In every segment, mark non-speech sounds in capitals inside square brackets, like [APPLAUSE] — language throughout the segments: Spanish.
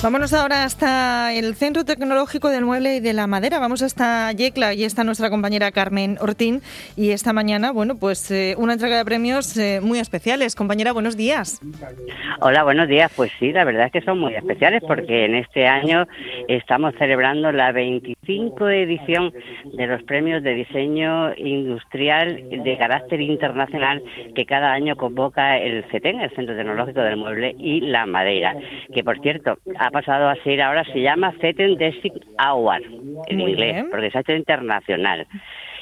Vámonos ahora hasta el Centro Tecnológico del Mueble y de la Madera. Vamos hasta Yecla y está nuestra compañera Carmen Ortín. Y esta mañana, bueno, pues eh, una entrega de premios eh, muy especiales. Compañera, buenos días. Hola, buenos días. Pues sí, la verdad es que son muy especiales porque en este año estamos celebrando la 25 edición de los premios de diseño industrial de carácter internacional que cada año convoca el CETEN, el Centro Tecnológico del Mueble y la Madera. Que por cierto, ha pasado a ser ahora, se llama CETEN Design Award en inglés, porque se ha hecho internacional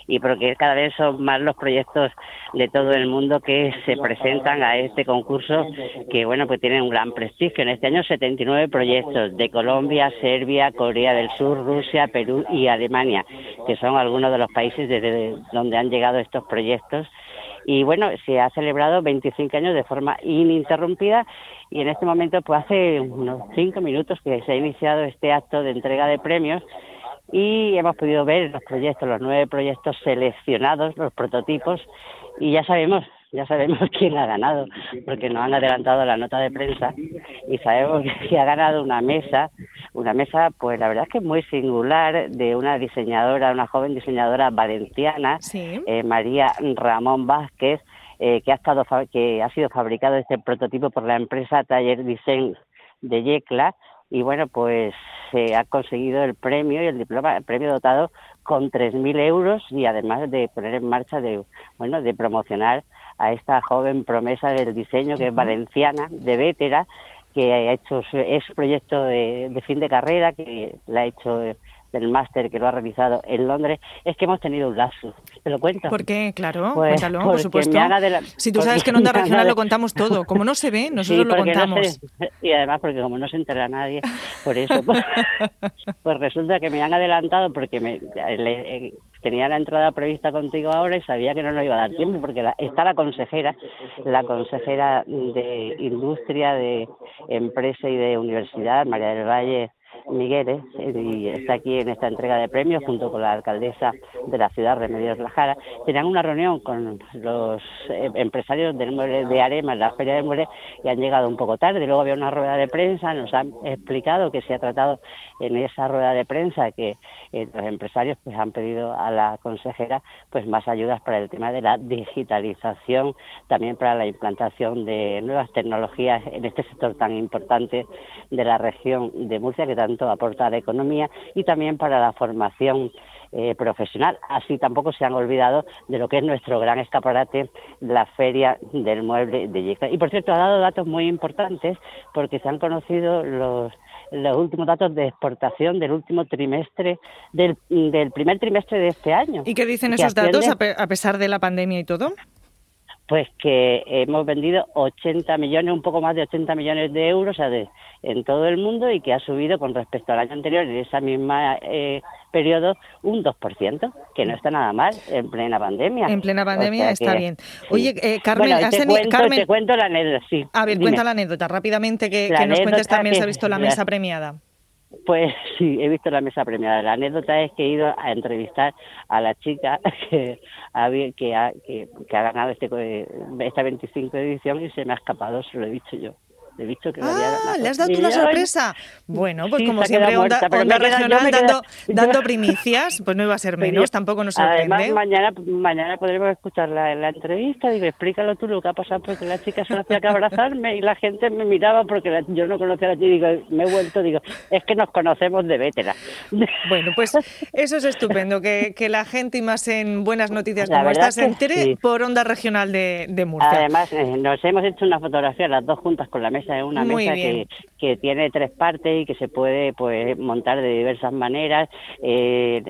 y porque cada vez son más los proyectos de todo el mundo que se presentan a este concurso que bueno pues tienen un gran prestigio. En este año 79 proyectos de Colombia, Serbia, Corea del Sur, Rusia, Perú y Alemania que son algunos de los países desde donde han llegado estos proyectos. Y bueno, se ha celebrado 25 años de forma ininterrumpida y en este momento, pues hace unos cinco minutos que se ha iniciado este acto de entrega de premios y hemos podido ver los proyectos, los nueve proyectos seleccionados, los prototipos y ya sabemos ya sabemos [LAUGHS] quién ha ganado, porque nos han adelantado la nota de prensa y sabemos [LAUGHS] que ha ganado una mesa, una mesa, pues la verdad es que muy singular, de una diseñadora, una joven diseñadora valenciana, eh, María Ramón Vázquez, eh, que ha estado que ha sido fabricado este prototipo por la empresa Taller Design de Yecla y bueno pues se ha conseguido el premio y el diploma el premio dotado con 3.000 euros y además de poner en marcha de bueno de promocionar a esta joven promesa del diseño que es valenciana, de Vétera, que ha hecho es proyecto de, de fin de carrera, que la ha hecho del máster que lo ha realizado en Londres, es que hemos tenido un lazo. ¿Te lo cuento? ¿Por qué? Claro, pues cuéntalo, por supuesto. Si tú sabes que en Onda Regional lo contamos todo. Como no se ve, [LAUGHS] nosotros lo contamos. y además porque como no se entera nadie, por eso. Pues, [LAUGHS] pues, resulta que me han adelantado porque me, eh, tenía la entrada prevista contigo ahora y sabía que no nos iba a dar tiempo porque está la consejera, la consejera de Industria, de Empresa y de Universidad, María del Valle Migueles y está aquí en esta entrega de premios junto con la alcaldesa de la ciudad, Remedios Lajara. Tenían una reunión con los eh, empresarios del mueble de Arema en la Feria de Mueble y han llegado un poco tarde. Luego había una rueda de prensa, nos han explicado que se ha tratado en esa rueda de prensa que eh, los empresarios pues han pedido a la consejera pues más ayudas para el tema de la digitalización, también para la implantación de nuevas tecnologías en este sector tan importante de la región de Murcia que tanto aportar a la economía y también para la formación eh, profesional. Así tampoco se han olvidado de lo que es nuestro gran escaparate, la Feria del Mueble de Yecla. Y por cierto, ha dado datos muy importantes porque se han conocido los los últimos datos de exportación del último trimestre, del, del primer trimestre de este año. ¿Y qué dicen esos datos a pesar de la pandemia y todo? Pues que hemos vendido 80 millones, un poco más de 80 millones de euros en todo el mundo y que ha subido con respecto al año anterior, en ese mismo eh, periodo, un 2%, que no está nada mal en plena pandemia. En plena pandemia está bien. Oye, eh, Carmen, te, cuento, la anécdota, sí. A ver, cuenta la anécdota rápidamente, que, nos cuentes también si has visto la mesa premiada. Pues [LAUGHS] sí, he visto la mesa premiada. La anécdota es que he ido a entrevistar a la chica [LAUGHS] que ha, que ha, ganado este, esta 25 edición y se me ha escapado, se lo he dicho yo visto que ah, ¿le has dado tú una sorpresa? Bueno, pues como siempre, onda, regional dando, dando, [LAUGHS] primicias, pues no iba a ser menos, tampoco nos sorprende. Además, mañana, mañana podremos escuchar la, la, entrevista, digo, explícalo tú lo que ha pasado, porque la chica se hacía que abrazarme y la gente me miraba porque yo no conocía a la chica, digo, me he vuelto, digo, es que nos conocemos de vétera. [LAUGHS] Bueno, pues eso es estupendo, que, que la gente y más en buenas noticias como esta se entere por onda regional de, de Murcia. Además, eh, nos hemos hecho una fotografía las dos juntas con la mesa es una mesa que, que, tiene tres partes y que se puede pues montar de diversas maneras. Eh,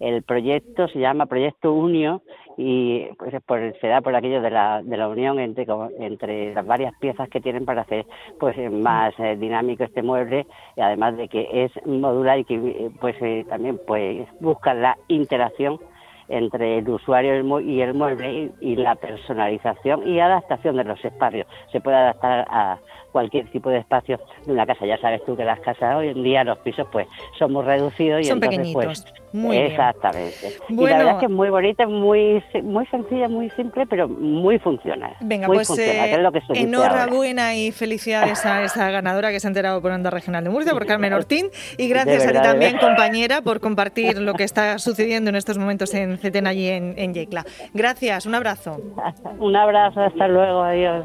el proyecto se llama Proyecto Unio y pues por, se da por aquello de la, de la unión entre, entre las varias piezas que tienen para hacer pues más eh, dinámico este mueble y además de que es modular y que pues eh, también pues busca la interacción entre el usuario y el mueble y, la personalización y adaptación de los espacios. Se puede adaptar a cualquier tipo de espacio de una casa. Ya sabes tú que las casas hoy en día, los pisos, pues son muy reducidos y son entonces, pues, pequeñitos. Muy Exactamente. Y la verdad es que es muy bonita, muy, muy sencilla, muy simple, pero muy funcional. Venga, muy pues funcional, es lo que se enhorabuena y felicidades a esa ganadora que se ha enterado por Onda Regional de Murcia, por Carmen Ortín. Y gracias a ti también, compañera, por compartir lo que está sucediendo en estos momentos en CETEN allí en, en Yecla. Gracias, un abrazo. [LAUGHS] un abrazo, hasta luego, adiós.